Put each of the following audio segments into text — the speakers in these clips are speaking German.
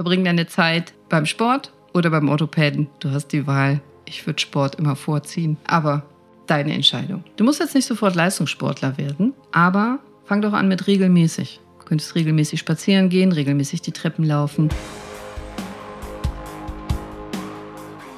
verbring deine Zeit beim Sport oder beim Orthopäden. Du hast die Wahl. Ich würde Sport immer vorziehen. Aber deine Entscheidung. Du musst jetzt nicht sofort Leistungssportler werden, aber fang doch an mit regelmäßig. Du könntest regelmäßig spazieren gehen, regelmäßig die Treppen laufen.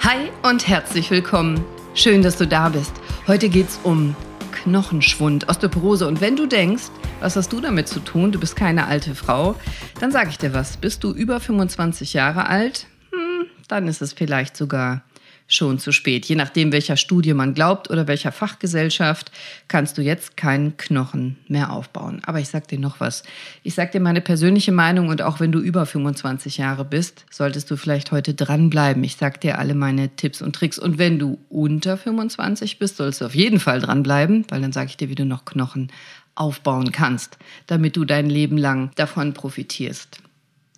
Hi und herzlich willkommen. Schön, dass du da bist. Heute geht es um Knochenschwund, Osteoporose. Und wenn du denkst, was hast du damit zu tun? Du bist keine alte Frau. Dann sage ich dir was. Bist du über 25 Jahre alt? Hm, dann ist es vielleicht sogar schon zu spät. Je nachdem, welcher Studie man glaubt oder welcher Fachgesellschaft, kannst du jetzt keinen Knochen mehr aufbauen. Aber ich sag dir noch was. Ich sag dir meine persönliche Meinung und auch wenn du über 25 Jahre bist, solltest du vielleicht heute dranbleiben. Ich sag dir alle meine Tipps und Tricks. Und wenn du unter 25 bist, sollst du auf jeden Fall dranbleiben, weil dann sage ich dir, wie du noch Knochen aufbauen kannst, damit du dein Leben lang davon profitierst.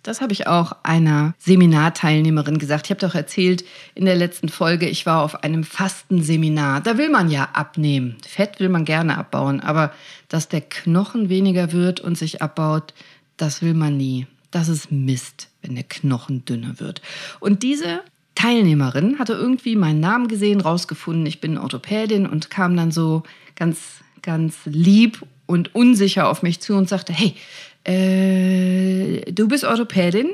Das habe ich auch einer Seminarteilnehmerin gesagt. Ich habe doch erzählt in der letzten Folge, ich war auf einem Fastenseminar. Da will man ja abnehmen. Fett will man gerne abbauen, aber dass der Knochen weniger wird und sich abbaut, das will man nie. Das ist Mist, wenn der Knochen dünner wird. Und diese Teilnehmerin hatte irgendwie meinen Namen gesehen, rausgefunden, ich bin Orthopädin und kam dann so ganz, ganz lieb und unsicher auf mich zu und sagte, hey, äh, du bist Orthopädin?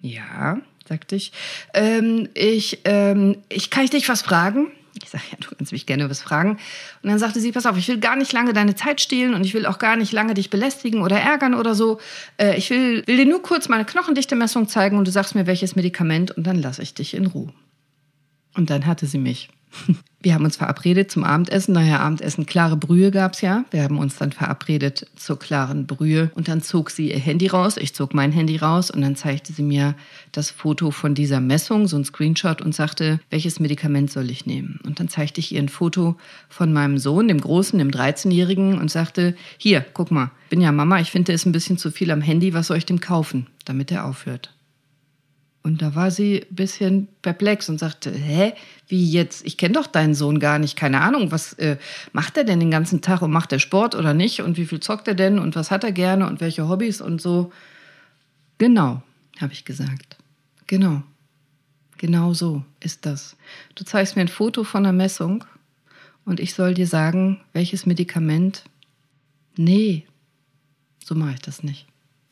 Ja, sagte ich. Ähm, ich, ähm, ich kann ich dich was fragen? Ich sage, ja, du kannst mich gerne was fragen. Und dann sagte sie, pass auf, ich will gar nicht lange deine Zeit stehlen und ich will auch gar nicht lange dich belästigen oder ärgern oder so. Äh, ich will, will dir nur kurz meine Knochendichte-Messung zeigen und du sagst mir, welches Medikament und dann lasse ich dich in Ruhe. Und dann hatte sie mich. Wir haben uns verabredet zum Abendessen. Naja, Abendessen, klare Brühe gab's ja. Wir haben uns dann verabredet zur klaren Brühe. Und dann zog sie ihr Handy raus, ich zog mein Handy raus und dann zeigte sie mir das Foto von dieser Messung, so ein Screenshot und sagte, welches Medikament soll ich nehmen? Und dann zeigte ich ihr ein Foto von meinem Sohn, dem Großen, dem 13-Jährigen und sagte, hier, guck mal, bin ja Mama, ich finde, ist ein bisschen zu viel am Handy, was soll ich dem kaufen, damit er aufhört? Und da war sie ein bisschen perplex und sagte, hä, wie jetzt? Ich kenne doch deinen Sohn gar nicht, keine Ahnung, was äh, macht er denn den ganzen Tag und macht er Sport oder nicht und wie viel zockt er denn und was hat er gerne und welche Hobbys und so. Genau, habe ich gesagt. Genau. Genau so ist das. Du zeigst mir ein Foto von einer Messung und ich soll dir sagen, welches Medikament. Nee, so mache ich das nicht.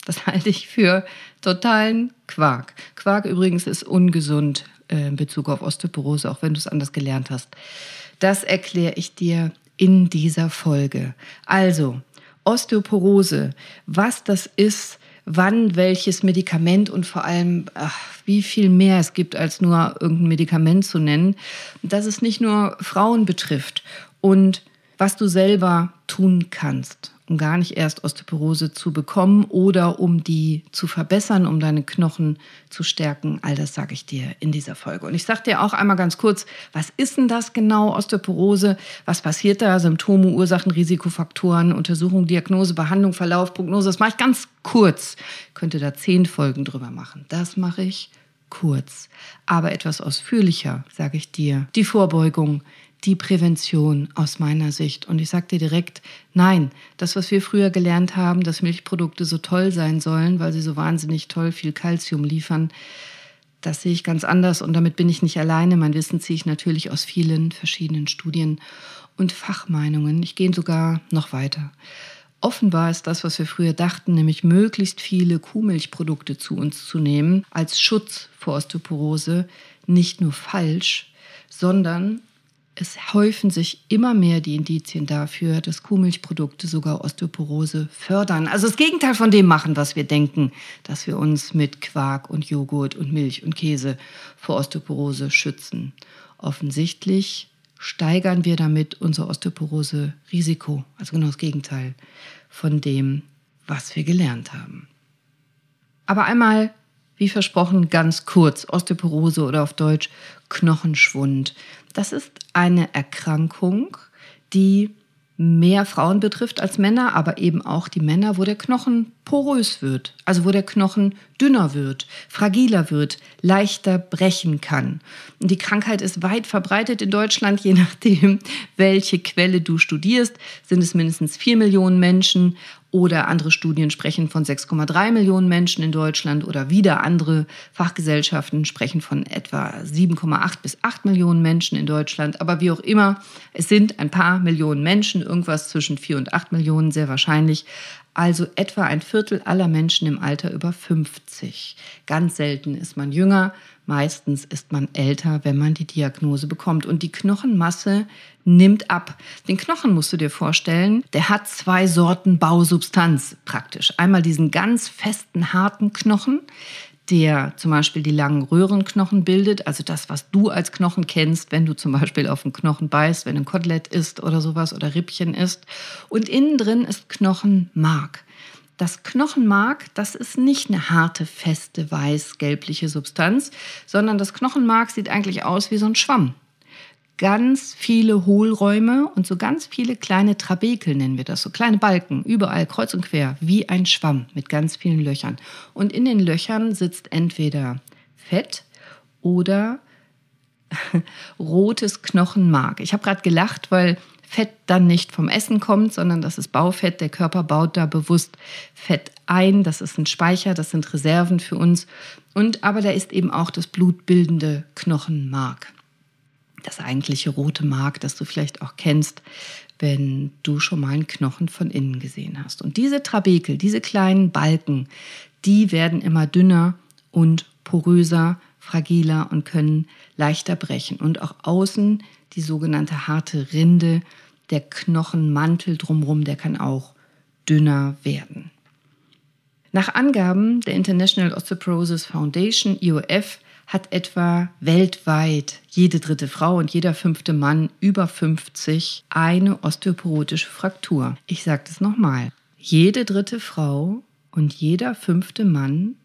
Das halte ich für totalen Quark. Quark übrigens ist ungesund äh, in Bezug auf Osteoporose, auch wenn du es anders gelernt hast. Das erkläre ich dir in dieser Folge. Also, Osteoporose, was das ist, wann welches Medikament und vor allem, ach, wie viel mehr es gibt, als nur irgendein Medikament zu nennen, dass es nicht nur Frauen betrifft und was du selber tun kannst um gar nicht erst Osteoporose zu bekommen oder um die zu verbessern, um deine Knochen zu stärken. All das sage ich dir in dieser Folge. Und ich sage dir auch einmal ganz kurz, was ist denn das genau, Osteoporose? Was passiert da? Symptome, Ursachen, Risikofaktoren, Untersuchung, Diagnose, Behandlung, Verlauf, Prognose. Das mache ich ganz kurz. Ich könnte da zehn Folgen drüber machen. Das mache ich kurz, aber etwas ausführlicher, sage ich dir. Die Vorbeugung, die Prävention aus meiner Sicht. Und ich dir direkt, nein, das, was wir früher gelernt haben, dass Milchprodukte so toll sein sollen, weil sie so wahnsinnig toll viel Kalzium liefern, das sehe ich ganz anders und damit bin ich nicht alleine. Mein Wissen ziehe ich natürlich aus vielen verschiedenen Studien und Fachmeinungen. Ich gehe sogar noch weiter. Offenbar ist das, was wir früher dachten, nämlich möglichst viele Kuhmilchprodukte zu uns zu nehmen, als Schutz vor Osteoporose, nicht nur falsch, sondern es häufen sich immer mehr die Indizien dafür, dass Kuhmilchprodukte sogar Osteoporose fördern. Also das Gegenteil von dem machen, was wir denken, dass wir uns mit Quark und Joghurt und Milch und Käse vor Osteoporose schützen. Offensichtlich steigern wir damit unser Osteoporose-Risiko. Also genau das Gegenteil von dem, was wir gelernt haben. Aber einmal wie versprochen, ganz kurz, Osteoporose oder auf Deutsch Knochenschwund. Das ist eine Erkrankung, die mehr Frauen betrifft als Männer, aber eben auch die Männer, wo der Knochen porös wird, also wo der Knochen dünner wird, fragiler wird, leichter brechen kann. Und die Krankheit ist weit verbreitet in Deutschland, je nachdem, welche Quelle du studierst, sind es mindestens vier Millionen Menschen oder andere Studien sprechen von 6,3 Millionen Menschen in Deutschland oder wieder andere Fachgesellschaften sprechen von etwa 7,8 bis 8 Millionen Menschen in Deutschland. Aber wie auch immer, es sind ein paar Millionen Menschen, irgendwas zwischen 4 und 8 Millionen sehr wahrscheinlich. Also etwa ein Viertel aller Menschen im Alter über 50. Ganz selten ist man jünger, meistens ist man älter, wenn man die Diagnose bekommt. Und die Knochenmasse nimmt ab. Den Knochen musst du dir vorstellen, der hat zwei Sorten Bausubstanz praktisch. Einmal diesen ganz festen, harten Knochen, der zum Beispiel die langen Röhrenknochen bildet, also das, was du als Knochen kennst, wenn du zum Beispiel auf einen Knochen beißt, wenn ein Kotelett isst oder sowas oder Rippchen isst. Und innen drin ist Knochenmark. Das Knochenmark, das ist nicht eine harte, feste, weiß-gelbliche Substanz, sondern das Knochenmark sieht eigentlich aus wie so ein Schwamm ganz viele Hohlräume und so ganz viele kleine Trabekel nennen wir das, so kleine Balken, überall kreuz und quer, wie ein Schwamm mit ganz vielen Löchern. Und in den Löchern sitzt entweder Fett oder rotes Knochenmark. Ich habe gerade gelacht, weil Fett dann nicht vom Essen kommt, sondern das ist Baufett. Der Körper baut da bewusst Fett ein. Das ist ein Speicher, das sind Reserven für uns. Und aber da ist eben auch das blutbildende Knochenmark das eigentliche rote Mark, das du vielleicht auch kennst, wenn du schon mal einen Knochen von innen gesehen hast. Und diese Trabekel, diese kleinen Balken, die werden immer dünner und poröser, fragiler und können leichter brechen. Und auch außen die sogenannte harte Rinde, der Knochenmantel drumherum, der kann auch dünner werden. Nach Angaben der International Osteoporosis Foundation, IOF, hat etwa weltweit jede dritte Frau und jeder fünfte Mann über 50 eine osteoporotische Fraktur. Ich sage das nochmal. Jede dritte Frau und jeder fünfte Mann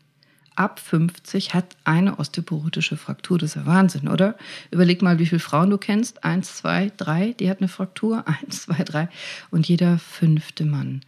ab 50 hat eine osteoporotische Fraktur. Das ist ja Wahnsinn, oder? Überleg mal, wie viele Frauen du kennst. Eins, zwei, drei, die hat eine Fraktur. Eins, zwei, drei. Und jeder fünfte Mann.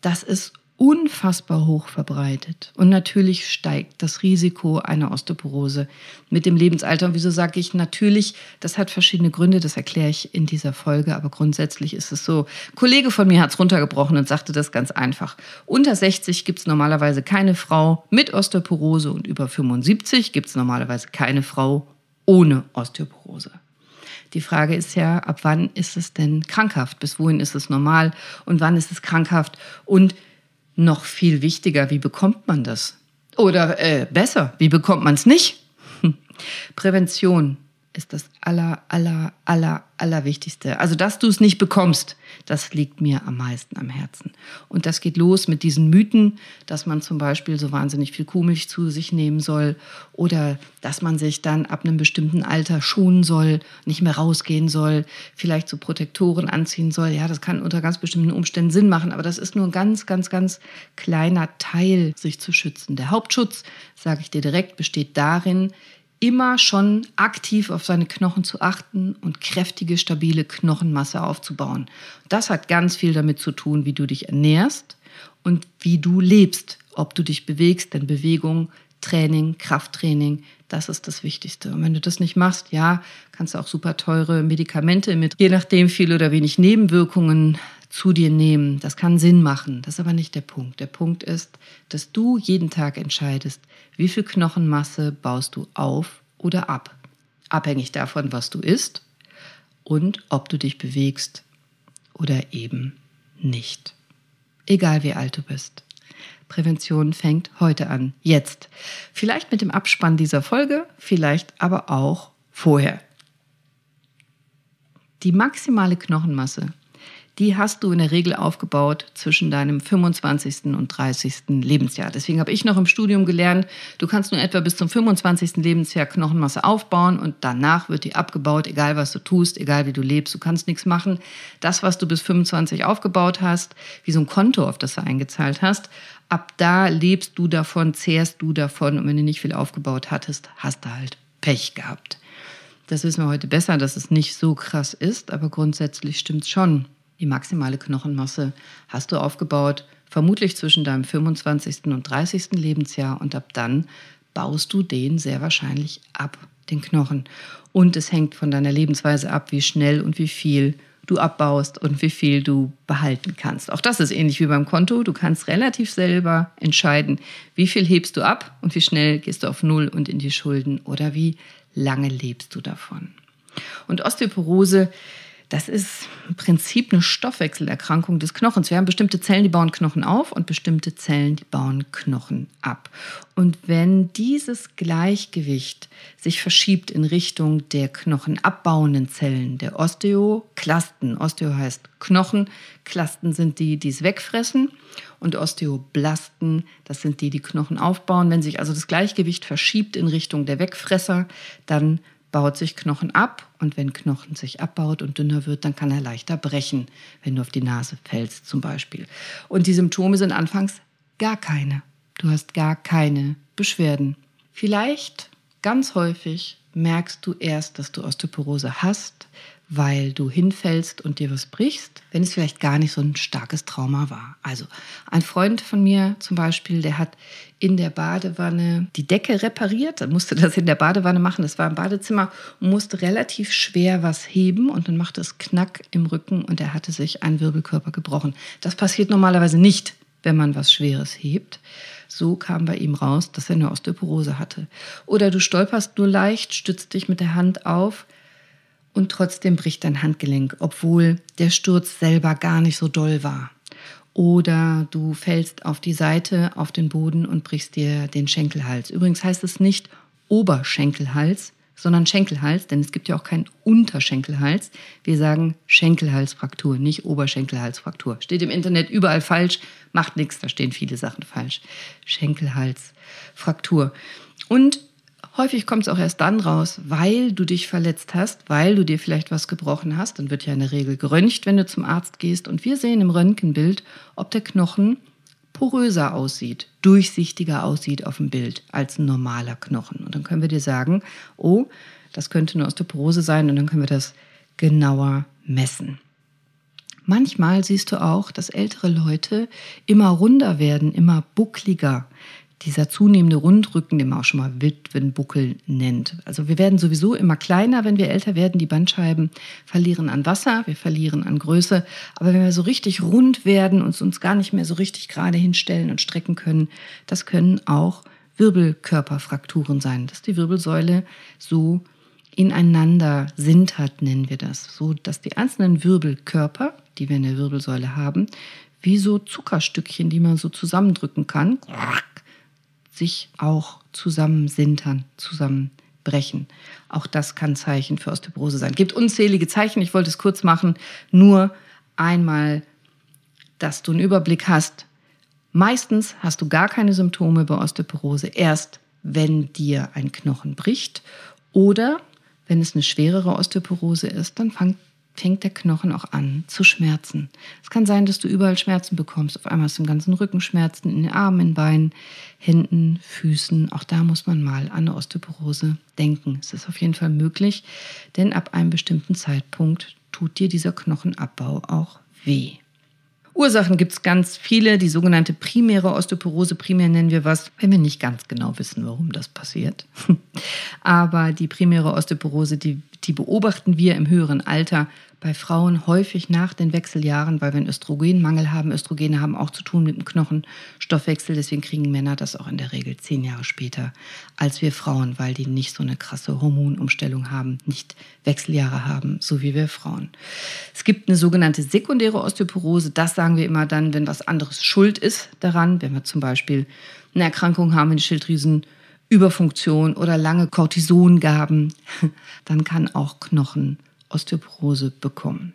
Das ist unfassbar hoch verbreitet. Und natürlich steigt das Risiko einer Osteoporose mit dem Lebensalter. Und wieso sage ich natürlich? Das hat verschiedene Gründe, das erkläre ich in dieser Folge. Aber grundsätzlich ist es so. Ein Kollege von mir hat es runtergebrochen und sagte das ganz einfach. Unter 60 gibt es normalerweise keine Frau mit Osteoporose und über 75 gibt es normalerweise keine Frau ohne Osteoporose. Die Frage ist ja, ab wann ist es denn krankhaft? Bis wohin ist es normal? Und wann ist es krankhaft? Und noch viel wichtiger, wie bekommt man das? Oder äh, besser, wie bekommt man es nicht? Prävention ist das aller, aller, aller, Allerwichtigste. Also, dass du es nicht bekommst, das liegt mir am meisten am Herzen. Und das geht los mit diesen Mythen, dass man zum Beispiel so wahnsinnig viel Kuhmilch zu sich nehmen soll oder dass man sich dann ab einem bestimmten Alter schonen soll, nicht mehr rausgehen soll, vielleicht so Protektoren anziehen soll. Ja, das kann unter ganz bestimmten Umständen Sinn machen, aber das ist nur ein ganz, ganz, ganz kleiner Teil, sich zu schützen. Der Hauptschutz, sage ich dir direkt, besteht darin, immer schon aktiv auf seine Knochen zu achten und kräftige, stabile Knochenmasse aufzubauen. Das hat ganz viel damit zu tun, wie du dich ernährst und wie du lebst, ob du dich bewegst, denn Bewegung, Training, Krafttraining, das ist das Wichtigste. Und wenn du das nicht machst, ja, kannst du auch super teure Medikamente mit, je nachdem viel oder wenig Nebenwirkungen zu dir nehmen. Das kann Sinn machen. Das ist aber nicht der Punkt. Der Punkt ist, dass du jeden Tag entscheidest, wie viel Knochenmasse baust du auf oder ab. Abhängig davon, was du isst und ob du dich bewegst oder eben nicht. Egal wie alt du bist. Prävention fängt heute an, jetzt. Vielleicht mit dem Abspann dieser Folge, vielleicht aber auch vorher. Die maximale Knochenmasse die hast du in der Regel aufgebaut zwischen deinem 25. und 30. Lebensjahr. Deswegen habe ich noch im Studium gelernt, du kannst nur etwa bis zum 25. Lebensjahr Knochenmasse aufbauen und danach wird die abgebaut, egal was du tust, egal wie du lebst. Du kannst nichts machen. Das, was du bis 25 aufgebaut hast, wie so ein Konto, auf das du eingezahlt hast, ab da lebst du davon, zehrst du davon und wenn du nicht viel aufgebaut hattest, hast du halt Pech gehabt. Das wissen wir heute besser, dass es nicht so krass ist, aber grundsätzlich stimmt es schon. Die maximale Knochenmasse hast du aufgebaut vermutlich zwischen deinem 25. und 30. Lebensjahr und ab dann baust du den sehr wahrscheinlich ab, den Knochen. Und es hängt von deiner Lebensweise ab, wie schnell und wie viel du abbaust und wie viel du behalten kannst. Auch das ist ähnlich wie beim Konto. Du kannst relativ selber entscheiden, wie viel hebst du ab und wie schnell gehst du auf Null und in die Schulden oder wie lange lebst du davon. Und Osteoporose das ist im Prinzip eine Stoffwechselerkrankung des Knochens. Wir haben bestimmte Zellen, die bauen Knochen auf und bestimmte Zellen, die bauen Knochen ab. Und wenn dieses Gleichgewicht sich verschiebt in Richtung der knochenabbauenden Zellen, der Osteoklasten, Osteo heißt Knochen, Klasten sind die, die es wegfressen und Osteoblasten, das sind die, die Knochen aufbauen. Wenn sich also das Gleichgewicht verschiebt in Richtung der Wegfresser, dann baut sich Knochen ab und wenn Knochen sich abbaut und dünner wird, dann kann er leichter brechen, wenn du auf die Nase fällst zum Beispiel. Und die Symptome sind anfangs gar keine. Du hast gar keine Beschwerden. Vielleicht, ganz häufig, merkst du erst, dass du Osteoporose hast, weil du hinfällst und dir was brichst, wenn es vielleicht gar nicht so ein starkes Trauma war. Also ein Freund von mir zum Beispiel, der hat in der Badewanne die Decke repariert, er musste das in der Badewanne machen, das war im Badezimmer und musste relativ schwer was heben und dann machte es Knack im Rücken und er hatte sich einen Wirbelkörper gebrochen. Das passiert normalerweise nicht, wenn man was Schweres hebt. So kam bei ihm raus, dass er eine Osteoporose hatte. Oder du stolperst nur leicht, stützt dich mit der Hand auf, und trotzdem bricht dein Handgelenk, obwohl der Sturz selber gar nicht so doll war. Oder du fällst auf die Seite, auf den Boden und brichst dir den Schenkelhals. Übrigens heißt es nicht Oberschenkelhals, sondern Schenkelhals, denn es gibt ja auch keinen Unterschenkelhals. Wir sagen Schenkelhalsfraktur, nicht Oberschenkelhalsfraktur. Steht im Internet überall falsch, macht nichts, da stehen viele Sachen falsch. Schenkelhalsfraktur. Und Häufig kommt es auch erst dann raus, weil du dich verletzt hast, weil du dir vielleicht was gebrochen hast. Dann wird ja in der Regel geröntgt, wenn du zum Arzt gehst. Und wir sehen im Röntgenbild, ob der Knochen poröser aussieht, durchsichtiger aussieht auf dem Bild als ein normaler Knochen. Und dann können wir dir sagen, oh, das könnte eine Osteoporose sein und dann können wir das genauer messen. Manchmal siehst du auch, dass ältere Leute immer runder werden, immer buckliger dieser zunehmende Rundrücken, den man auch schon mal Witwenbuckel nennt. Also wir werden sowieso immer kleiner, wenn wir älter werden. Die Bandscheiben verlieren an Wasser, wir verlieren an Größe. Aber wenn wir so richtig rund werden und uns gar nicht mehr so richtig gerade hinstellen und strecken können, das können auch Wirbelkörperfrakturen sein, dass die Wirbelsäule so ineinander sintert, nennen wir das. So, dass die einzelnen Wirbelkörper, die wir in der Wirbelsäule haben, wie so Zuckerstückchen, die man so zusammendrücken kann, sich auch zusammensintern, zusammenbrechen. Auch das kann Zeichen für Osteoporose sein. Es gibt unzählige Zeichen, ich wollte es kurz machen, nur einmal, dass du einen Überblick hast. Meistens hast du gar keine Symptome bei Osteoporose, erst wenn dir ein Knochen bricht oder wenn es eine schwerere Osteoporose ist, dann fängt fängt der Knochen auch an zu schmerzen. Es kann sein, dass du überall Schmerzen bekommst. Auf einmal hast du im ganzen Rücken Schmerzen, in den Armen, in den Beinen, Händen, Füßen. Auch da muss man mal an eine Osteoporose denken. Es ist auf jeden Fall möglich, denn ab einem bestimmten Zeitpunkt tut dir dieser Knochenabbau auch weh. Ursachen gibt es ganz viele. Die sogenannte primäre Osteoporose, primär nennen wir was, wenn wir nicht ganz genau wissen, warum das passiert. Aber die primäre Osteoporose, die, die beobachten wir im höheren Alter bei Frauen häufig nach den Wechseljahren, weil wir einen Östrogenmangel haben. Östrogene haben auch zu tun mit dem Knochenstoffwechsel. Deswegen kriegen Männer das auch in der Regel zehn Jahre später als wir Frauen, weil die nicht so eine krasse Hormonumstellung haben, nicht Wechseljahre haben, so wie wir Frauen. Es gibt eine sogenannte sekundäre Osteoporose. Das sagen wir immer dann, wenn was anderes schuld ist daran. Wenn wir zum Beispiel eine Erkrankung haben, eine Schilddrüsenüberfunktion oder lange Cortisongaben, dann kann auch Knochen Osteoporose bekommen.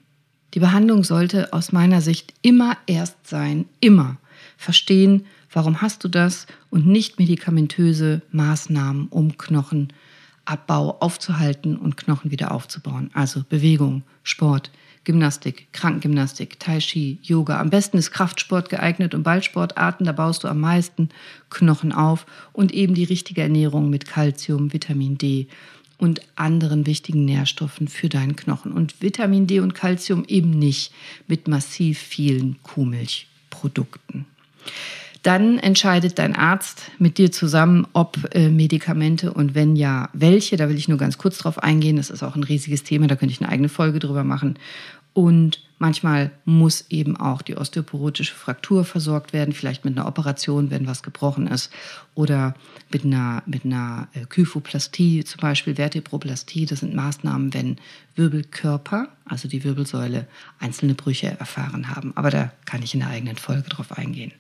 Die Behandlung sollte aus meiner Sicht immer erst sein, immer verstehen, warum hast du das und nicht medikamentöse Maßnahmen, um Knochenabbau aufzuhalten und Knochen wieder aufzubauen. Also Bewegung, Sport, Gymnastik, Krankengymnastik, Tai Chi, Yoga. Am besten ist Kraftsport geeignet und Ballsportarten, da baust du am meisten Knochen auf und eben die richtige Ernährung mit Kalzium, Vitamin D und anderen wichtigen Nährstoffen für deinen Knochen. Und Vitamin D und Calcium eben nicht mit massiv vielen Kuhmilchprodukten. Dann entscheidet dein Arzt mit dir zusammen, ob äh, Medikamente und wenn ja, welche. Da will ich nur ganz kurz drauf eingehen. Das ist auch ein riesiges Thema, da könnte ich eine eigene Folge drüber machen. Und manchmal muss eben auch die osteoporotische Fraktur versorgt werden, vielleicht mit einer Operation, wenn was gebrochen ist, oder mit einer, mit einer äh, Kyphoplastie, zum Beispiel Vertebroplastie. Das sind Maßnahmen, wenn Wirbelkörper, also die Wirbelsäule, einzelne Brüche erfahren haben. Aber da kann ich in einer eigenen Folge drauf eingehen.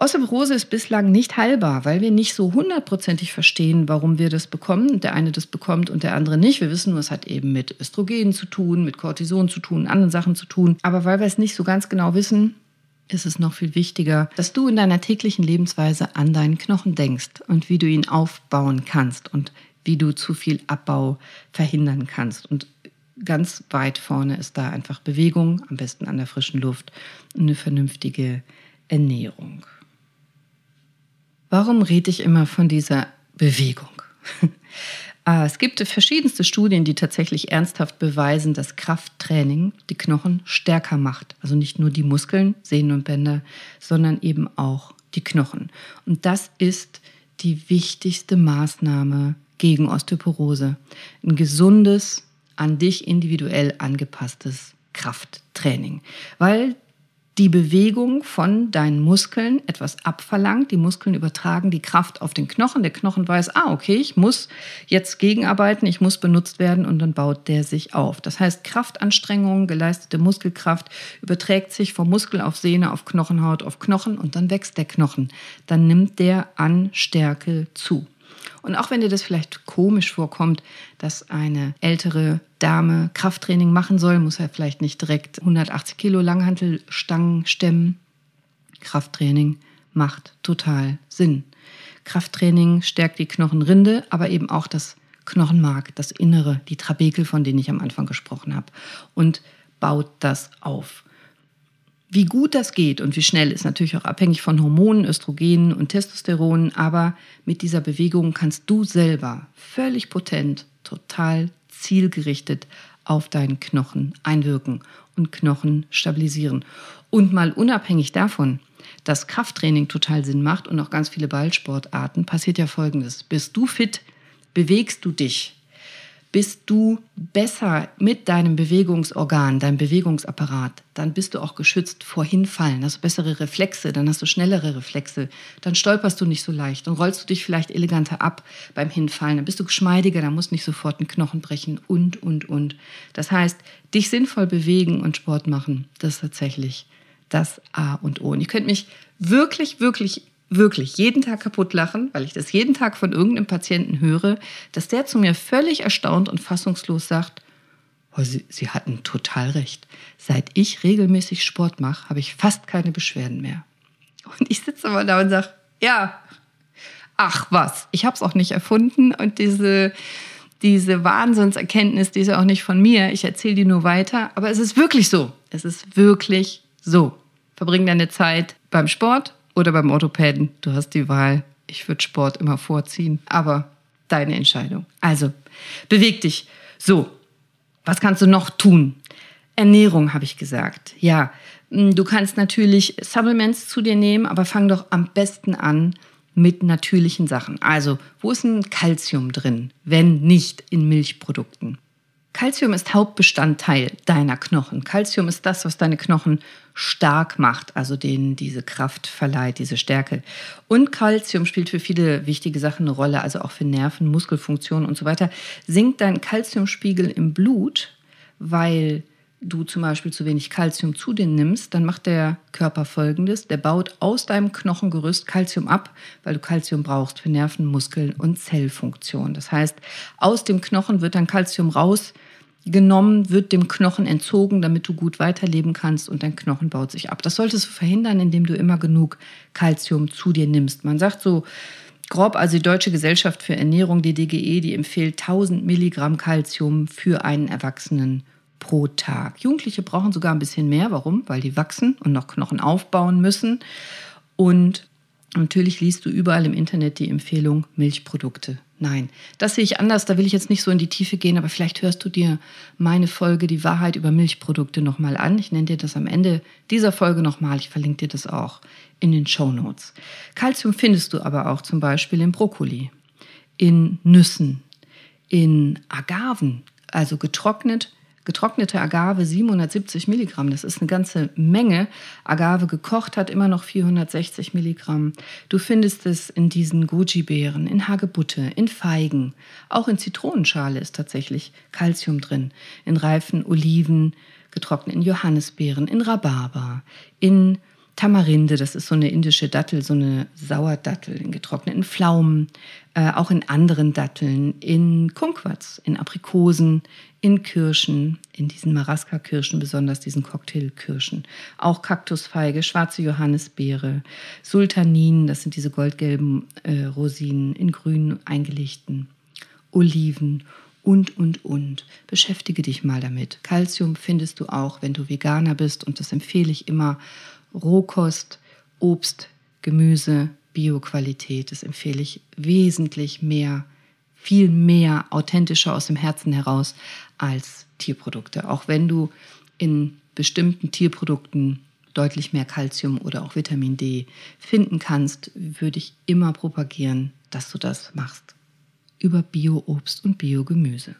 Osteoporose ist bislang nicht heilbar, weil wir nicht so hundertprozentig verstehen, warum wir das bekommen. Der eine das bekommt und der andere nicht. Wir wissen nur, es hat eben mit Östrogen zu tun, mit Cortison zu tun, anderen Sachen zu tun. Aber weil wir es nicht so ganz genau wissen, ist es noch viel wichtiger, dass du in deiner täglichen Lebensweise an deinen Knochen denkst und wie du ihn aufbauen kannst und wie du zu viel Abbau verhindern kannst. Und ganz weit vorne ist da einfach Bewegung, am besten an der frischen Luft eine vernünftige Ernährung. Warum rede ich immer von dieser Bewegung? Ah, es gibt verschiedenste Studien, die tatsächlich ernsthaft beweisen, dass Krafttraining die Knochen stärker macht. Also nicht nur die Muskeln, Sehnen und Bänder, sondern eben auch die Knochen. Und das ist die wichtigste Maßnahme gegen Osteoporose. Ein gesundes, an dich individuell angepasstes Krafttraining. Weil die Bewegung von deinen Muskeln etwas abverlangt. Die Muskeln übertragen die Kraft auf den Knochen. Der Knochen weiß, ah, okay, ich muss jetzt gegenarbeiten, ich muss benutzt werden und dann baut der sich auf. Das heißt, Kraftanstrengungen, geleistete Muskelkraft überträgt sich vom Muskel auf Sehne, auf Knochenhaut, auf Knochen und dann wächst der Knochen. Dann nimmt der an Stärke zu. Und auch wenn dir das vielleicht komisch vorkommt, dass eine ältere Dame Krafttraining machen soll, muss er vielleicht nicht direkt 180 Kilo Langhantelstangen stemmen. Krafttraining macht total Sinn. Krafttraining stärkt die Knochenrinde, aber eben auch das Knochenmark, das Innere, die Trabekel, von denen ich am Anfang gesprochen habe, und baut das auf. Wie gut das geht und wie schnell ist natürlich auch abhängig von Hormonen, Östrogenen und Testosteron, aber mit dieser Bewegung kannst du selber völlig potent, total zielgerichtet auf deinen Knochen einwirken und Knochen stabilisieren. Und mal unabhängig davon, dass Krafttraining total Sinn macht und auch ganz viele Ballsportarten, passiert ja Folgendes. Bist du fit, bewegst du dich bist du besser mit deinem Bewegungsorgan, deinem Bewegungsapparat, dann bist du auch geschützt vor Hinfallen, hast du bessere Reflexe, dann hast du schnellere Reflexe, dann stolperst du nicht so leicht, dann rollst du dich vielleicht eleganter ab beim Hinfallen, dann bist du geschmeidiger, dann musst nicht sofort einen Knochen brechen und, und, und. Das heißt, dich sinnvoll bewegen und Sport machen, das ist tatsächlich das A und O. Und ihr könnt mich wirklich, wirklich wirklich jeden Tag kaputt lachen, weil ich das jeden Tag von irgendeinem Patienten höre, dass der zu mir völlig erstaunt und fassungslos sagt, oh, Sie, Sie hatten total recht. Seit ich regelmäßig Sport mache, habe ich fast keine Beschwerden mehr. Und ich sitze immer da und sage, ja, ach was, ich habe es auch nicht erfunden und diese, diese Wahnsinnserkenntnis, die ist ja auch nicht von mir. Ich erzähle die nur weiter, aber es ist wirklich so. Es ist wirklich so. Verbring deine Zeit beim Sport, oder beim Orthopäden. Du hast die Wahl. Ich würde Sport immer vorziehen, aber deine Entscheidung. Also, beweg dich. So, was kannst du noch tun? Ernährung habe ich gesagt. Ja, hm, du kannst natürlich Supplements zu dir nehmen, aber fang doch am besten an mit natürlichen Sachen. Also, wo ist ein Kalzium drin, wenn nicht in Milchprodukten? Calcium ist Hauptbestandteil deiner Knochen. Calcium ist das, was deine Knochen stark macht, also denen diese Kraft verleiht, diese Stärke. Und Calcium spielt für viele wichtige Sachen eine Rolle, also auch für Nerven, Muskelfunktion und so weiter. Sinkt dein Calciumspiegel im Blut, weil du zum Beispiel zu wenig Kalzium zu dir nimmst, dann macht der Körper folgendes: Der baut aus deinem Knochengerüst Kalzium ab, weil du Kalzium brauchst für Nerven, Muskeln und Zellfunktion. Das heißt, aus dem Knochen wird dann Kalzium rausgenommen, wird dem Knochen entzogen, damit du gut weiterleben kannst und dein Knochen baut sich ab. Das solltest du verhindern, indem du immer genug Kalzium zu dir nimmst. Man sagt so, grob, also die Deutsche Gesellschaft für Ernährung, die DGE, die empfiehlt 1000 Milligramm Kalzium für einen Erwachsenen pro Tag. Jugendliche brauchen sogar ein bisschen mehr. Warum? Weil die wachsen und noch Knochen aufbauen müssen. Und natürlich liest du überall im Internet die Empfehlung Milchprodukte Nein, das sehe ich anders. Da will ich jetzt nicht so in die Tiefe gehen, aber vielleicht hörst du dir meine Folge Die Wahrheit über Milchprodukte nochmal an. Ich nenne dir das am Ende dieser Folge nochmal. Ich verlinke dir das auch in den Show Notes. Calcium findest du aber auch zum Beispiel in Brokkoli, in Nüssen, in Agaven, also getrocknet getrocknete Agave 770 Milligramm. Das ist eine ganze Menge. Agave gekocht hat immer noch 460 Milligramm. Du findest es in diesen Goji-Beeren, in Hagebutte, in Feigen. Auch in Zitronenschale ist tatsächlich Kalzium drin. In reifen Oliven, getrockneten Johannisbeeren, in Rhabarber, in Tamarinde, das ist so eine indische Dattel, so eine Sauerdattel in getrockneten Pflaumen, äh, auch in anderen Datteln, in Kumquats, in Aprikosen, in Kirschen, in diesen Maraska-Kirschen, besonders diesen Cocktailkirschen. Auch Kaktusfeige, schwarze Johannisbeere, Sultanin, das sind diese goldgelben äh, Rosinen, in grün eingelegten Oliven und, und, und. Beschäftige dich mal damit. Calcium findest du auch, wenn du Veganer bist und das empfehle ich immer Rohkost, Obst, Gemüse, Bioqualität. Das empfehle ich wesentlich mehr, viel mehr authentischer aus dem Herzen heraus als Tierprodukte. Auch wenn du in bestimmten Tierprodukten deutlich mehr Kalzium oder auch Vitamin D finden kannst, würde ich immer propagieren, dass du das machst. Über Bio-Obst und Biogemüse.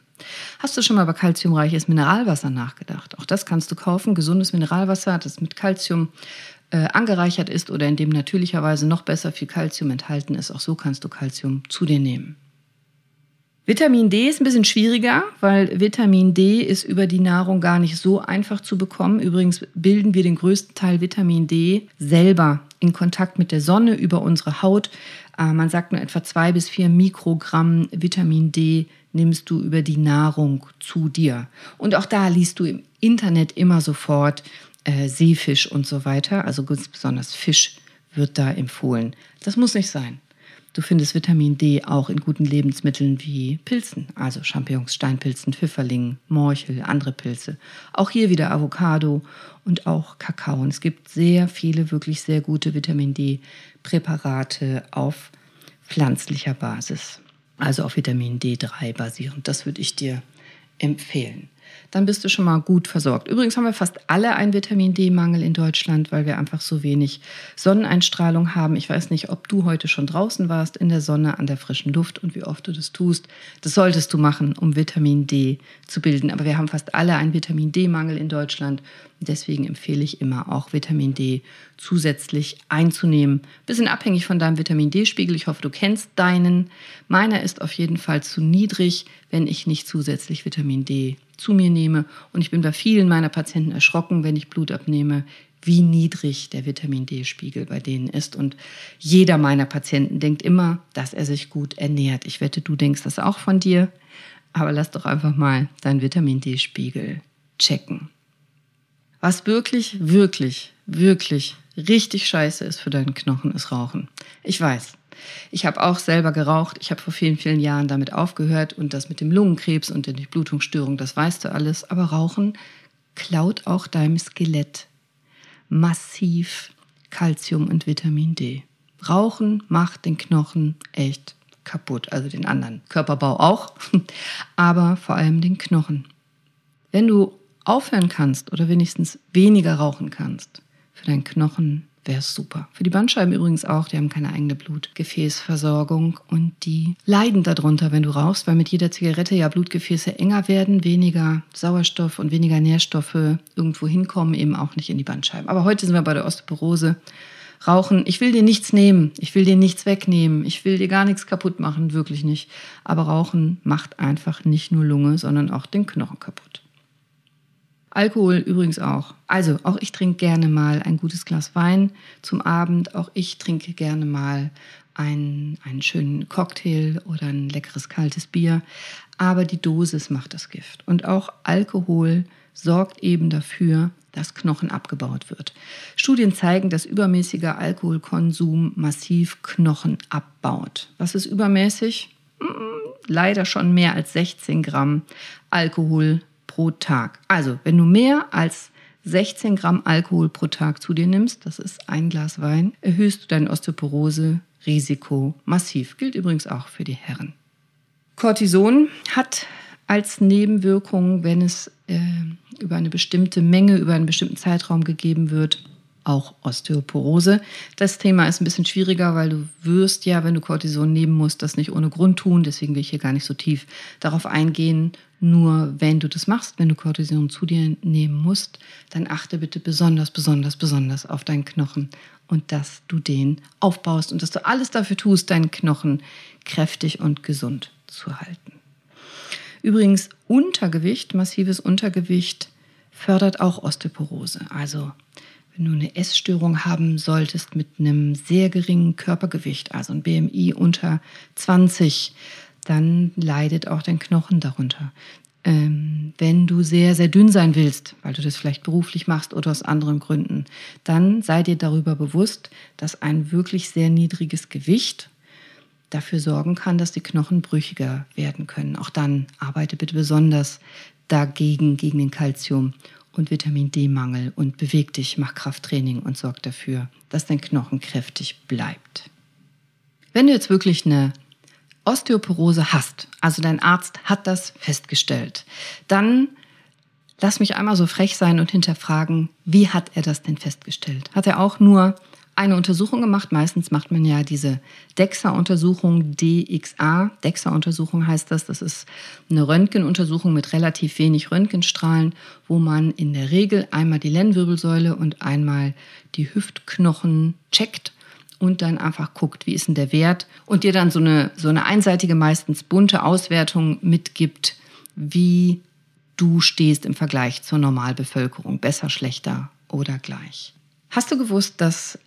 Hast du schon mal über kalziumreiches Mineralwasser nachgedacht? Auch das kannst du kaufen. Gesundes Mineralwasser, das mit Kalzium äh, angereichert ist oder in dem natürlicherweise noch besser viel Kalzium enthalten ist. Auch so kannst du Kalzium zu dir nehmen. Vitamin D ist ein bisschen schwieriger, weil Vitamin D ist über die Nahrung gar nicht so einfach zu bekommen. Übrigens bilden wir den größten Teil Vitamin D selber in Kontakt mit der Sonne über unsere Haut. Äh, man sagt nur etwa zwei bis vier Mikrogramm Vitamin D nimmst du über die Nahrung zu dir. Und auch da liest du im Internet immer sofort äh, Seefisch und so weiter. Also ganz besonders Fisch wird da empfohlen. Das muss nicht sein. Du findest Vitamin D auch in guten Lebensmitteln wie Pilzen, also Champignons, Steinpilzen, Pfifferlingen, Morchel, andere Pilze. Auch hier wieder Avocado und auch Kakao. Und es gibt sehr viele wirklich sehr gute Vitamin D-Präparate auf pflanzlicher Basis also auf Vitamin D3 basierend. Das würde ich dir empfehlen dann bist du schon mal gut versorgt. Übrigens haben wir fast alle einen Vitamin D-Mangel in Deutschland, weil wir einfach so wenig Sonneneinstrahlung haben. Ich weiß nicht, ob du heute schon draußen warst in der Sonne an der frischen Luft und wie oft du das tust. Das solltest du machen, um Vitamin D zu bilden. Aber wir haben fast alle einen Vitamin D-Mangel in Deutschland. Deswegen empfehle ich immer auch Vitamin D zusätzlich einzunehmen. Bisschen abhängig von deinem Vitamin D-Spiegel. Ich hoffe, du kennst deinen. Meiner ist auf jeden Fall zu niedrig, wenn ich nicht zusätzlich Vitamin D zu mir nehme. Und ich bin bei vielen meiner Patienten erschrocken, wenn ich Blut abnehme, wie niedrig der Vitamin D-Spiegel bei denen ist. Und jeder meiner Patienten denkt immer, dass er sich gut ernährt. Ich wette, du denkst das auch von dir. Aber lass doch einfach mal deinen Vitamin D-Spiegel checken. Was wirklich, wirklich, wirklich richtig scheiße ist für deinen Knochen, ist Rauchen. Ich weiß, ich habe auch selber geraucht. Ich habe vor vielen, vielen Jahren damit aufgehört und das mit dem Lungenkrebs und der Durchblutungsstörung, das weißt du alles. Aber Rauchen klaut auch deinem Skelett massiv Kalzium und Vitamin D. Rauchen macht den Knochen echt kaputt, also den anderen Körperbau auch, aber vor allem den Knochen. Wenn du aufhören kannst oder wenigstens weniger rauchen kannst, für deinen Knochen wäre es super. Für die Bandscheiben übrigens auch, die haben keine eigene Blutgefäßversorgung und die leiden darunter, wenn du rauchst, weil mit jeder Zigarette ja Blutgefäße enger werden, weniger Sauerstoff und weniger Nährstoffe irgendwo hinkommen, eben auch nicht in die Bandscheiben. Aber heute sind wir bei der Osteoporose. Rauchen, ich will dir nichts nehmen, ich will dir nichts wegnehmen, ich will dir gar nichts kaputt machen, wirklich nicht. Aber Rauchen macht einfach nicht nur Lunge, sondern auch den Knochen kaputt. Alkohol übrigens auch. Also auch ich trinke gerne mal ein gutes Glas Wein zum Abend. Auch ich trinke gerne mal einen, einen schönen Cocktail oder ein leckeres kaltes Bier. Aber die Dosis macht das Gift. Und auch Alkohol sorgt eben dafür, dass Knochen abgebaut wird. Studien zeigen, dass übermäßiger Alkoholkonsum massiv Knochen abbaut. Was ist übermäßig? Leider schon mehr als 16 Gramm Alkohol pro Tag. Also, wenn du mehr als 16 Gramm Alkohol pro Tag zu dir nimmst, das ist ein Glas Wein, erhöhst du dein Osteoporose-Risiko massiv. Gilt übrigens auch für die Herren. Cortison hat als Nebenwirkung, wenn es äh, über eine bestimmte Menge, über einen bestimmten Zeitraum gegeben wird, auch Osteoporose. Das Thema ist ein bisschen schwieriger, weil du wirst ja, wenn du Cortison nehmen musst, das nicht ohne Grund tun. Deswegen will ich hier gar nicht so tief darauf eingehen. Nur wenn du das machst, wenn du Cortison zu dir nehmen musst, dann achte bitte besonders, besonders, besonders auf deinen Knochen und dass du den aufbaust und dass du alles dafür tust, deinen Knochen kräftig und gesund zu halten. Übrigens, Untergewicht, massives Untergewicht fördert auch Osteoporose. Also wenn du eine Essstörung haben solltest mit einem sehr geringen Körpergewicht, also ein BMI unter 20, dann leidet auch dein Knochen darunter. Ähm, wenn du sehr, sehr dünn sein willst, weil du das vielleicht beruflich machst oder aus anderen Gründen, dann sei dir darüber bewusst, dass ein wirklich sehr niedriges Gewicht dafür sorgen kann, dass die Knochen brüchiger werden können. Auch dann arbeite bitte besonders dagegen, gegen den Kalzium- und Vitamin D-Mangel und beweg dich, mach Krafttraining und sorg dafür, dass dein Knochen kräftig bleibt. Wenn du jetzt wirklich eine Osteoporose hast, also dein Arzt hat das festgestellt, dann lass mich einmal so frech sein und hinterfragen, wie hat er das denn festgestellt? Hat er auch nur eine Untersuchung gemacht. Meistens macht man ja diese DEXA-Untersuchung, DXA. DEXA-Untersuchung heißt das. Das ist eine Röntgenuntersuchung mit relativ wenig Röntgenstrahlen, wo man in der Regel einmal die Lendenwirbelsäule und einmal die Hüftknochen checkt und dann einfach guckt, wie ist denn der Wert und dir dann so eine, so eine einseitige, meistens bunte Auswertung mitgibt, wie du stehst im Vergleich zur Normalbevölkerung, besser, schlechter oder gleich. Hast du gewusst, dass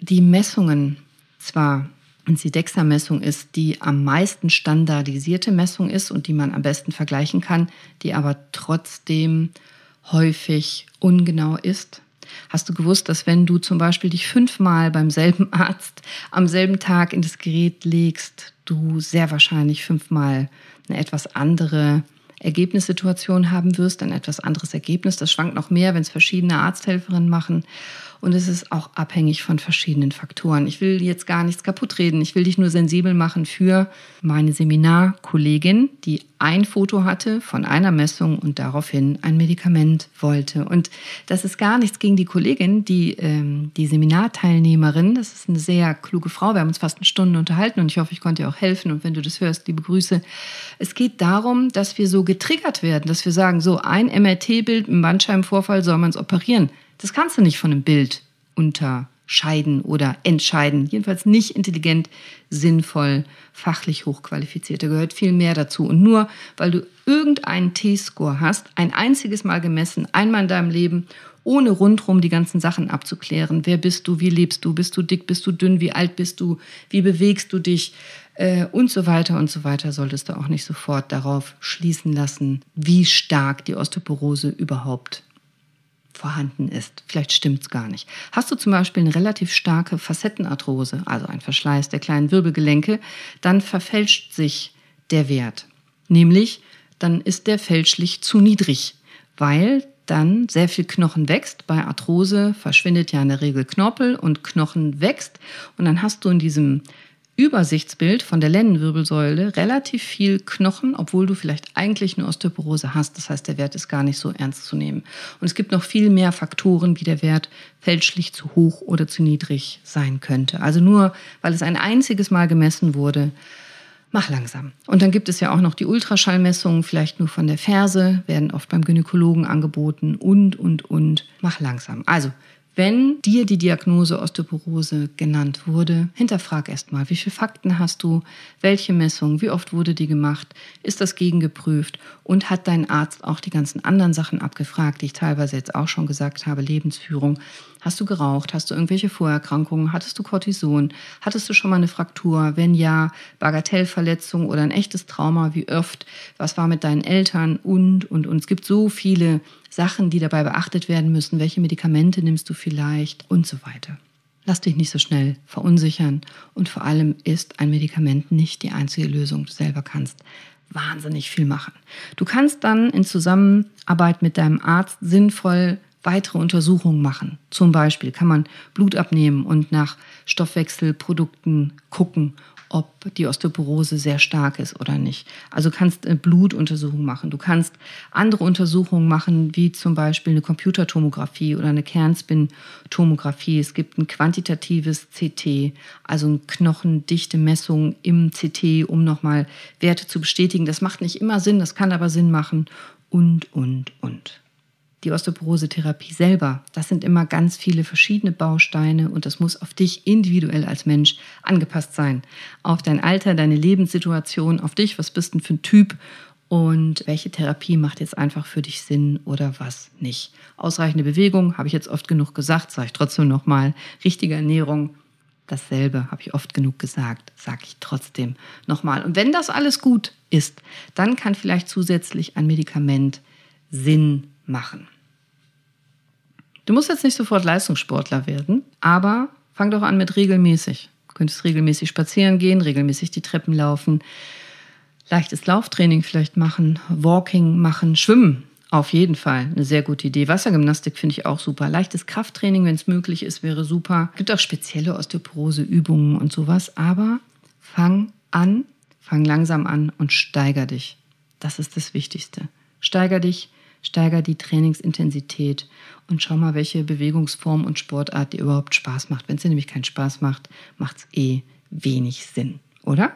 die Messungen zwar und die DEXA-Messung ist die am meisten standardisierte Messung ist und die man am besten vergleichen kann, die aber trotzdem häufig ungenau ist. Hast du gewusst, dass wenn du zum Beispiel dich fünfmal beim selben Arzt am selben Tag in das Gerät legst, du sehr wahrscheinlich fünfmal eine etwas andere Ergebnissituation haben wirst, ein etwas anderes Ergebnis. Das schwankt noch mehr, wenn es verschiedene Arzthelferinnen machen. Und es ist auch abhängig von verschiedenen Faktoren. Ich will jetzt gar nichts kaputt reden. Ich will dich nur sensibel machen für meine Seminarkollegin, die ein Foto hatte von einer Messung und daraufhin ein Medikament wollte. Und das ist gar nichts gegen die Kollegin, die, ähm, die Seminarteilnehmerin. Das ist eine sehr kluge Frau. Wir haben uns fast eine Stunde unterhalten und ich hoffe, ich konnte dir auch helfen. Und wenn du das hörst, liebe Grüße. Es geht darum, dass wir so getriggert werden, dass wir sagen, so ein MRT-Bild im Bandscheibenvorfall soll man es operieren. Das kannst du nicht von einem Bild unterscheiden oder entscheiden. Jedenfalls nicht intelligent, sinnvoll, fachlich hochqualifiziert. Da gehört viel mehr dazu. Und nur weil du irgendeinen T-Score hast, ein einziges Mal gemessen, einmal in deinem Leben, ohne rundherum die ganzen Sachen abzuklären. Wer bist du? Wie lebst du? Bist du dick? Bist du dünn? Wie alt bist du? Wie bewegst du dich? Äh, und so weiter und so weiter solltest du auch nicht sofort darauf schließen lassen, wie stark die Osteoporose überhaupt vorhanden ist. Vielleicht stimmt es gar nicht. Hast du zum Beispiel eine relativ starke Facettenarthrose, also ein Verschleiß der kleinen Wirbelgelenke, dann verfälscht sich der Wert. Nämlich, dann ist der fälschlich zu niedrig, weil dann sehr viel Knochen wächst. Bei Arthrose verschwindet ja in der Regel Knorpel und Knochen wächst. Und dann hast du in diesem Übersichtsbild von der Lendenwirbelsäule relativ viel Knochen, obwohl du vielleicht eigentlich eine Osteoporose hast. Das heißt, der Wert ist gar nicht so ernst zu nehmen. Und es gibt noch viel mehr Faktoren, wie der Wert fälschlich zu hoch oder zu niedrig sein könnte. Also nur, weil es ein einziges Mal gemessen wurde, mach langsam. Und dann gibt es ja auch noch die Ultraschallmessungen, vielleicht nur von der Ferse, werden oft beim Gynäkologen angeboten und, und, und. Mach langsam. Also wenn dir die Diagnose Osteoporose genannt wurde, hinterfrag erstmal, wie viele Fakten hast du, welche Messung, wie oft wurde die gemacht, ist das gegengeprüft und hat dein Arzt auch die ganzen anderen Sachen abgefragt, die ich teilweise jetzt auch schon gesagt habe, Lebensführung. Hast du geraucht? Hast du irgendwelche Vorerkrankungen? Hattest du Cortison? Hattest du schon mal eine Fraktur? Wenn ja, Bagatellverletzung oder ein echtes Trauma? Wie oft? Was war mit deinen Eltern? Und, und, und. Es gibt so viele Sachen, die dabei beachtet werden müssen. Welche Medikamente nimmst du vielleicht? Und so weiter. Lass dich nicht so schnell verunsichern. Und vor allem ist ein Medikament nicht die einzige Lösung. Du selber kannst wahnsinnig viel machen. Du kannst dann in Zusammenarbeit mit deinem Arzt sinnvoll weitere Untersuchungen machen. Zum Beispiel kann man Blut abnehmen und nach Stoffwechselprodukten gucken ob die Osteoporose sehr stark ist oder nicht. Also du kannst eine Blutuntersuchung machen. Du kannst andere Untersuchungen machen, wie zum Beispiel eine Computertomographie oder eine Kernspin-Tomographie. Es gibt ein quantitatives CT, also eine Knochendichte-Messung im CT, um nochmal Werte zu bestätigen. Das macht nicht immer Sinn, das kann aber Sinn machen und, und, und die Osteoporose-Therapie selber, das sind immer ganz viele verschiedene Bausteine und das muss auf dich individuell als Mensch angepasst sein. Auf dein Alter, deine Lebenssituation, auf dich, was bist du für ein Typ und welche Therapie macht jetzt einfach für dich Sinn oder was nicht. Ausreichende Bewegung, habe ich jetzt oft genug gesagt, sage ich trotzdem nochmal. Richtige Ernährung, dasselbe, habe ich oft genug gesagt, sage ich trotzdem nochmal. Und wenn das alles gut ist, dann kann vielleicht zusätzlich ein Medikament Sinn machen. Du musst jetzt nicht sofort Leistungssportler werden, aber fang doch an mit regelmäßig. Du könntest regelmäßig spazieren gehen, regelmäßig die Treppen laufen, leichtes Lauftraining vielleicht machen, Walking machen, Schwimmen. Auf jeden Fall eine sehr gute Idee. Wassergymnastik finde ich auch super. Leichtes Krafttraining, wenn es möglich ist, wäre super. Es gibt auch spezielle Osteoporose-Übungen und sowas. Aber fang an, fang langsam an und steiger dich. Das ist das Wichtigste. Steiger dich, steiger die Trainingsintensität und schau mal, welche Bewegungsform und Sportart dir überhaupt Spaß macht. Wenn es dir nämlich keinen Spaß macht, macht es eh wenig Sinn, oder?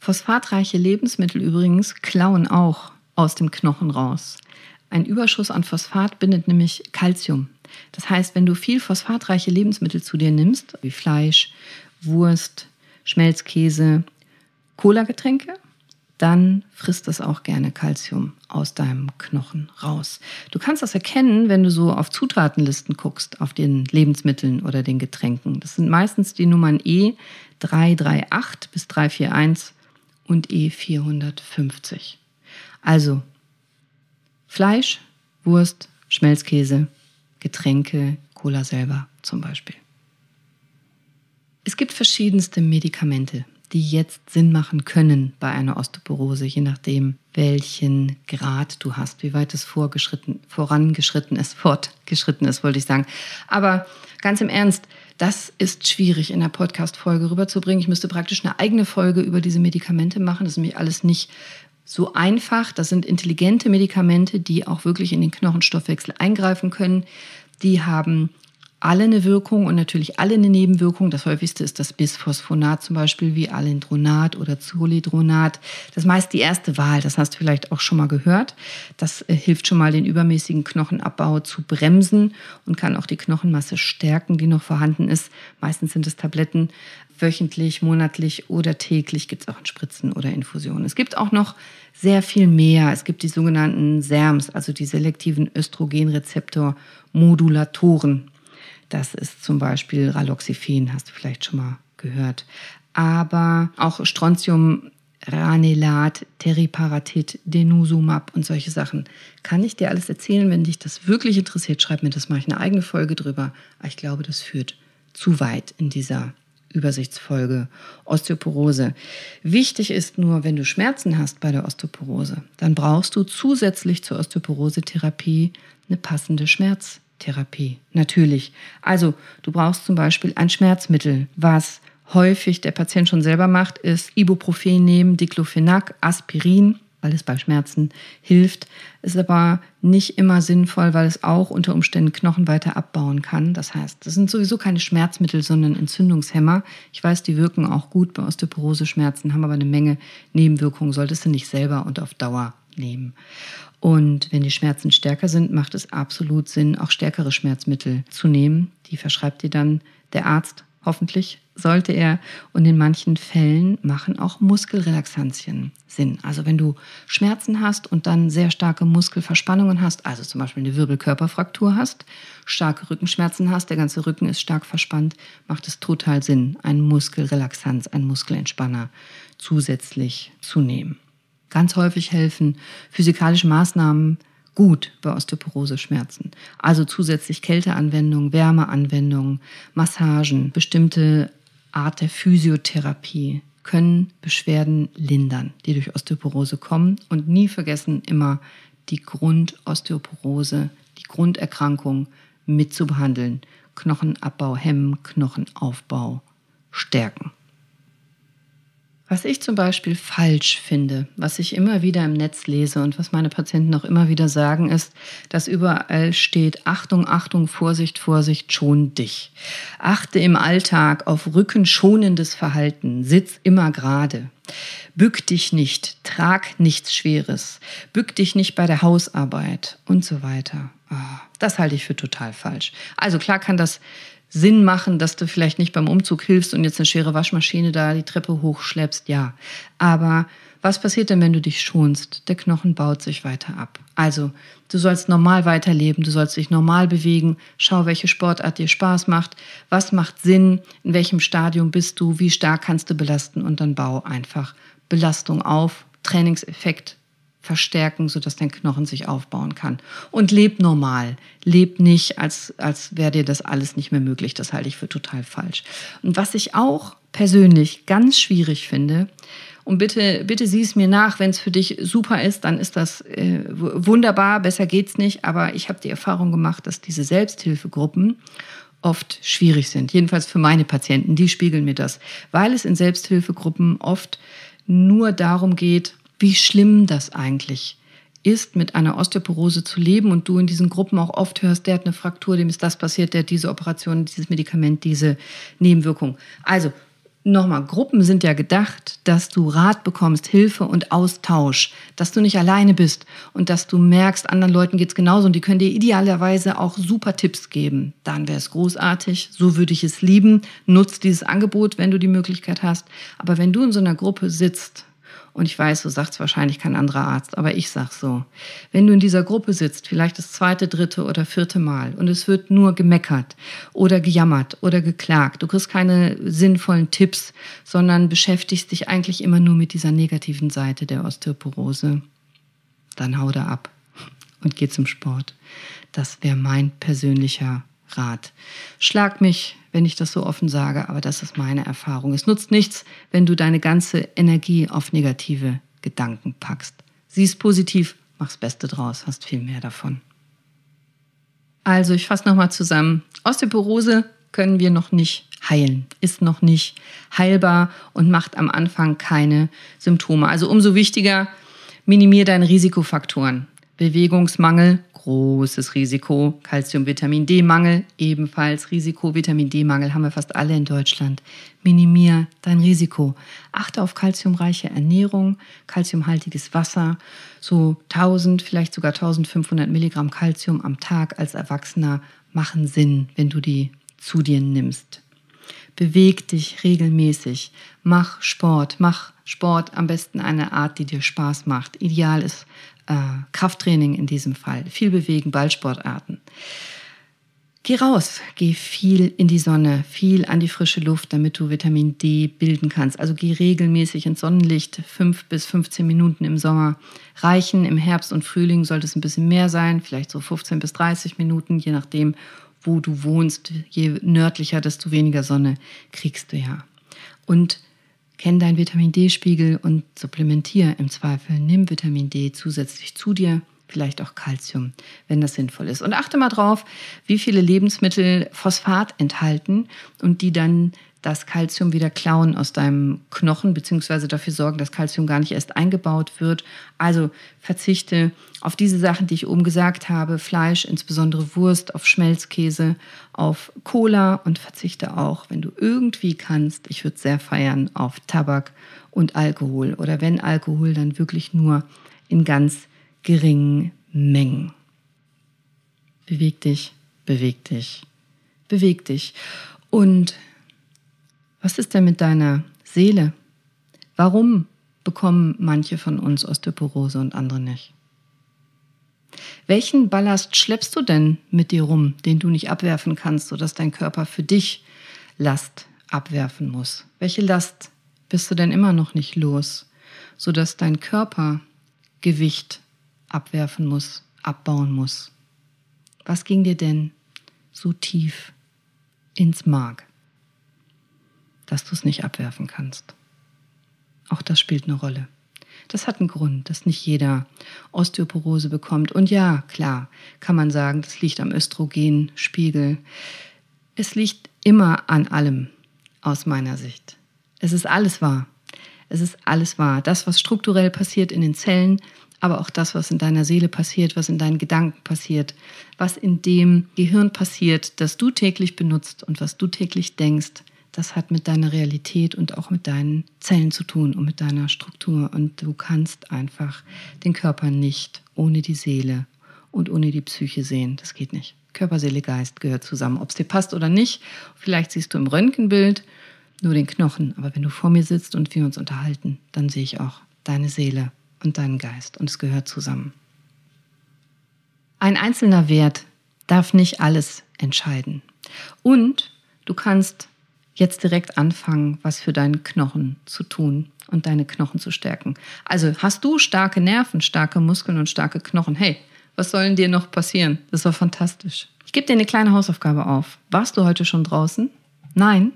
Phosphatreiche Lebensmittel übrigens klauen auch aus dem Knochen raus. Ein Überschuss an Phosphat bindet nämlich Kalzium. Das heißt, wenn du viel phosphatreiche Lebensmittel zu dir nimmst, wie Fleisch, Wurst, Schmelzkäse, Cola-Getränke, dann frisst es auch gerne Kalzium aus deinem Knochen raus. Du kannst das erkennen, wenn du so auf Zutatenlisten guckst, auf den Lebensmitteln oder den Getränken. Das sind meistens die Nummern E338 bis 341 und E450. Also Fleisch, Wurst, Schmelzkäse, Getränke, Cola selber zum Beispiel. Es gibt verschiedenste Medikamente, die jetzt Sinn machen können bei einer Osteoporose, je nachdem, welchen Grad du hast, wie weit es vorgeschritten, vorangeschritten ist, fortgeschritten ist, wollte ich sagen. Aber ganz im Ernst, das ist schwierig in der Podcast-Folge rüberzubringen. Ich müsste praktisch eine eigene Folge über diese Medikamente machen. Das ist nämlich alles nicht so einfach. Das sind intelligente Medikamente, die auch wirklich in den Knochenstoffwechsel eingreifen können. Die haben alle eine Wirkung und natürlich alle eine Nebenwirkung. Das häufigste ist das Bisphosphonat zum Beispiel, wie Alendronat oder Zolidronat. Das ist meist die erste Wahl, das hast du vielleicht auch schon mal gehört. Das äh, hilft schon mal, den übermäßigen Knochenabbau zu bremsen und kann auch die Knochenmasse stärken, die noch vorhanden ist. Meistens sind es Tabletten, wöchentlich, monatlich oder täglich gibt es auch in Spritzen oder Infusionen. Es gibt auch noch sehr viel mehr. Es gibt die sogenannten SERMs, also die selektiven Östrogenrezeptor-Modulatoren. Das ist zum Beispiel Raloxifin, hast du vielleicht schon mal gehört. Aber auch Strontium Ranelat, Teriparatid, Denosumab und solche Sachen. Kann ich dir alles erzählen, wenn dich das wirklich interessiert? Schreib mir das, ich eine eigene Folge drüber. Aber ich glaube, das führt zu weit in dieser Übersichtsfolge Osteoporose. Wichtig ist nur, wenn du Schmerzen hast bei der Osteoporose, dann brauchst du zusätzlich zur Osteoporose-Therapie eine passende Schmerz. Therapie, natürlich. Also du brauchst zum Beispiel ein Schmerzmittel, was häufig der Patient schon selber macht, ist Ibuprofen nehmen, Diclofenac, Aspirin, weil es bei Schmerzen hilft. Ist aber nicht immer sinnvoll, weil es auch unter Umständen Knochen weiter abbauen kann. Das heißt, das sind sowieso keine Schmerzmittel, sondern Entzündungshemmer. Ich weiß, die wirken auch gut bei Osteoporose-Schmerzen, haben aber eine Menge Nebenwirkungen, solltest du nicht selber und auf Dauer nehmen. Und wenn die Schmerzen stärker sind, macht es absolut Sinn, auch stärkere Schmerzmittel zu nehmen. Die verschreibt dir dann der Arzt. Hoffentlich sollte er. Und in manchen Fällen machen auch Muskelrelaxantien Sinn. Also wenn du Schmerzen hast und dann sehr starke Muskelverspannungen hast, also zum Beispiel eine Wirbelkörperfraktur hast, starke Rückenschmerzen hast, der ganze Rücken ist stark verspannt, macht es total Sinn, einen Muskelrelaxanz, einen Muskelentspanner zusätzlich zu nehmen. Ganz häufig helfen physikalische Maßnahmen gut bei Osteoporose-Schmerzen. Also zusätzlich Kälteanwendungen, Wärmeanwendungen, Massagen, bestimmte Art der Physiotherapie können Beschwerden lindern, die durch Osteoporose kommen. Und nie vergessen, immer die Grundosteoporose, die Grunderkrankung mit zu behandeln. Knochenabbau hemmen, Knochenaufbau stärken. Was ich zum Beispiel falsch finde, was ich immer wieder im Netz lese und was meine Patienten auch immer wieder sagen, ist, dass überall steht, Achtung, Achtung, Vorsicht, Vorsicht, schon dich. Achte im Alltag auf rückenschonendes Verhalten, sitz immer gerade. Bück dich nicht, trag nichts Schweres, bück dich nicht bei der Hausarbeit und so weiter. Ah, das halte ich für total falsch. Also klar kann das Sinn machen, dass du vielleicht nicht beim Umzug hilfst und jetzt eine schwere Waschmaschine da die Treppe hochschleppst, ja. Aber was passiert denn, wenn du dich schonst? Der Knochen baut sich weiter ab. Also, du sollst normal weiterleben, du sollst dich normal bewegen, schau, welche Sportart dir Spaß macht, was macht Sinn, in welchem Stadium bist du, wie stark kannst du belasten und dann bau einfach Belastung auf, Trainingseffekt verstärken, sodass dein Knochen sich aufbauen kann. Und leb normal. Leb nicht, als, als wäre dir das alles nicht mehr möglich. Das halte ich für total falsch. Und was ich auch persönlich ganz schwierig finde, und bitte, bitte sieh es mir nach, wenn es für dich super ist, dann ist das äh, wunderbar, besser geht's nicht. Aber ich habe die Erfahrung gemacht, dass diese Selbsthilfegruppen oft schwierig sind. Jedenfalls für meine Patienten, die spiegeln mir das. Weil es in Selbsthilfegruppen oft nur darum geht, wie schlimm das eigentlich ist, mit einer Osteoporose zu leben und du in diesen Gruppen auch oft hörst, der hat eine Fraktur, dem ist das passiert, der hat diese Operation, dieses Medikament, diese Nebenwirkung. Also nochmal, Gruppen sind ja gedacht, dass du Rat bekommst, Hilfe und Austausch, dass du nicht alleine bist und dass du merkst, anderen Leuten geht es genauso und die können dir idealerweise auch super Tipps geben. Dann wäre es großartig, so würde ich es lieben. Nutz dieses Angebot, wenn du die Möglichkeit hast. Aber wenn du in so einer Gruppe sitzt, und ich weiß, so sagt es wahrscheinlich kein anderer Arzt, aber ich sag so. Wenn du in dieser Gruppe sitzt, vielleicht das zweite, dritte oder vierte Mal und es wird nur gemeckert oder gejammert oder geklagt, du kriegst keine sinnvollen Tipps, sondern beschäftigst dich eigentlich immer nur mit dieser negativen Seite der Osteoporose, dann hau da ab und geh zum Sport. Das wäre mein persönlicher Rat. Schlag mich, wenn ich das so offen sage, aber das ist meine Erfahrung. Es nutzt nichts, wenn du deine ganze Energie auf negative Gedanken packst. Sieh es positiv, mach's Beste draus, hast viel mehr davon. Also, ich fasse nochmal zusammen. Osteoporose können wir noch nicht heilen, ist noch nicht heilbar und macht am Anfang keine Symptome. Also umso wichtiger, minimier deine Risikofaktoren. Bewegungsmangel, großes Risiko. Calcium, Vitamin D-Mangel, ebenfalls Risiko. Vitamin D-Mangel haben wir fast alle in Deutschland. Minimier dein Risiko. Achte auf kalziumreiche Ernährung, kalziumhaltiges Wasser. So 1000, vielleicht sogar 1500 Milligramm Kalzium am Tag als Erwachsener machen Sinn, wenn du die zu dir nimmst. Beweg dich regelmäßig. Mach Sport. Mach Sport am besten eine Art, die dir Spaß macht. Ideal ist äh, Krafttraining in diesem Fall, viel bewegen, Ballsportarten. Geh raus, geh viel in die Sonne, viel an die frische Luft, damit du Vitamin D bilden kannst. Also geh regelmäßig ins Sonnenlicht, fünf bis 15 Minuten im Sommer reichen. Im Herbst und Frühling sollte es ein bisschen mehr sein, vielleicht so 15 bis 30 Minuten, je nachdem, wo du wohnst. Je nördlicher, desto weniger Sonne kriegst du ja. Und Kenn deinen Vitamin D-Spiegel und supplementiere im Zweifel. Nimm Vitamin D zusätzlich zu dir, vielleicht auch Kalzium, wenn das sinnvoll ist. Und achte mal drauf, wie viele Lebensmittel Phosphat enthalten und die dann das Kalzium wieder klauen aus deinem Knochen, beziehungsweise dafür sorgen, dass Kalzium gar nicht erst eingebaut wird. Also verzichte auf diese Sachen, die ich oben gesagt habe, Fleisch, insbesondere Wurst, auf Schmelzkäse, auf Cola und verzichte auch, wenn du irgendwie kannst, ich würde sehr feiern, auf Tabak und Alkohol. Oder wenn Alkohol, dann wirklich nur in ganz geringen Mengen. Beweg dich, beweg dich, beweg dich. Und was ist denn mit deiner Seele? Warum bekommen manche von uns Osteoporose und andere nicht? Welchen Ballast schleppst du denn mit dir rum, den du nicht abwerfen kannst, sodass dein Körper für dich Last abwerfen muss? Welche Last bist du denn immer noch nicht los, sodass dein Körper Gewicht abwerfen muss, abbauen muss? Was ging dir denn so tief ins Mark? dass du es nicht abwerfen kannst. Auch das spielt eine Rolle. Das hat einen Grund, dass nicht jeder Osteoporose bekommt. Und ja, klar, kann man sagen, das liegt am Östrogenspiegel. Es liegt immer an allem, aus meiner Sicht. Es ist alles wahr. Es ist alles wahr. Das, was strukturell passiert in den Zellen, aber auch das, was in deiner Seele passiert, was in deinen Gedanken passiert, was in dem Gehirn passiert, das du täglich benutzt und was du täglich denkst, das hat mit deiner Realität und auch mit deinen Zellen zu tun und mit deiner Struktur. Und du kannst einfach den Körper nicht ohne die Seele und ohne die Psyche sehen. Das geht nicht. Körper, Seele, Geist gehört zusammen. Ob es dir passt oder nicht, vielleicht siehst du im Röntgenbild nur den Knochen. Aber wenn du vor mir sitzt und wir uns unterhalten, dann sehe ich auch deine Seele und deinen Geist. Und es gehört zusammen. Ein einzelner Wert darf nicht alles entscheiden. Und du kannst jetzt direkt anfangen, was für deinen Knochen zu tun und deine Knochen zu stärken. Also hast du starke Nerven, starke Muskeln und starke Knochen. Hey, was soll denn dir noch passieren? Das doch fantastisch. Ich gebe dir eine kleine Hausaufgabe auf. Warst du heute schon draußen? Nein?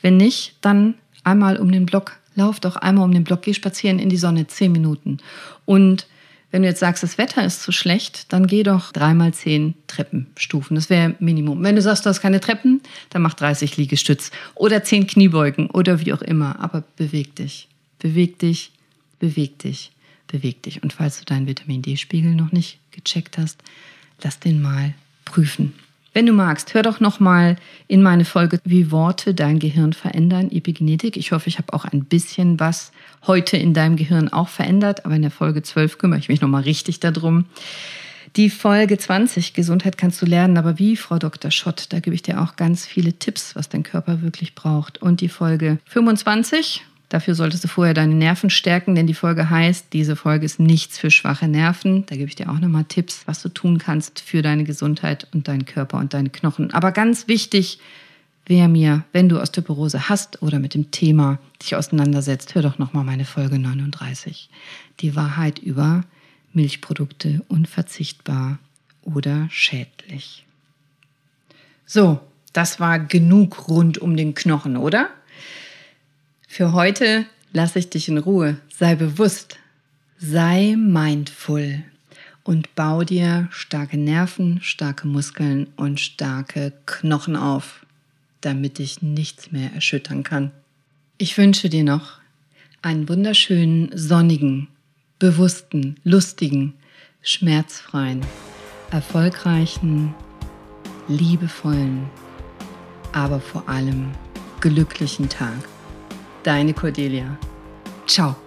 Wenn nicht, dann einmal um den Block. Lauf doch einmal um den Block, geh spazieren in die Sonne, zehn Minuten. Und wenn du jetzt sagst, das Wetter ist zu schlecht, dann geh doch dreimal zehn Treppenstufen. Das wäre Minimum. Wenn du sagst, du hast keine Treppen, dann mach 30 Liegestütz oder zehn Kniebeugen oder wie auch immer. Aber beweg dich. Beweg dich, beweg dich, beweg dich. Und falls du deinen Vitamin D-Spiegel noch nicht gecheckt hast, lass den mal prüfen. Wenn du magst, hör doch noch mal in meine Folge, wie Worte dein Gehirn verändern, Epigenetik. Ich hoffe, ich habe auch ein bisschen was heute in deinem Gehirn auch verändert, aber in der Folge 12 kümmere ich mich noch mal richtig darum. Die Folge 20, Gesundheit kannst du lernen, aber wie, Frau Dr. Schott, da gebe ich dir auch ganz viele Tipps, was dein Körper wirklich braucht. Und die Folge 25, Dafür solltest du vorher deine Nerven stärken, denn die Folge heißt, diese Folge ist nichts für schwache Nerven. Da gebe ich dir auch nochmal Tipps, was du tun kannst für deine Gesundheit und deinen Körper und deine Knochen. Aber ganz wichtig wäre mir, wenn du Osteoporose hast oder mit dem Thema dich auseinandersetzt, hör doch nochmal meine Folge 39. Die Wahrheit über Milchprodukte unverzichtbar oder schädlich. So, das war genug rund um den Knochen, oder? Für heute lasse ich dich in Ruhe. Sei bewusst, sei mindful und bau dir starke Nerven, starke Muskeln und starke Knochen auf, damit dich nichts mehr erschüttern kann. Ich wünsche dir noch einen wunderschönen, sonnigen, bewussten, lustigen, schmerzfreien, erfolgreichen, liebevollen, aber vor allem glücklichen Tag. Deine Cordelia. Ciao.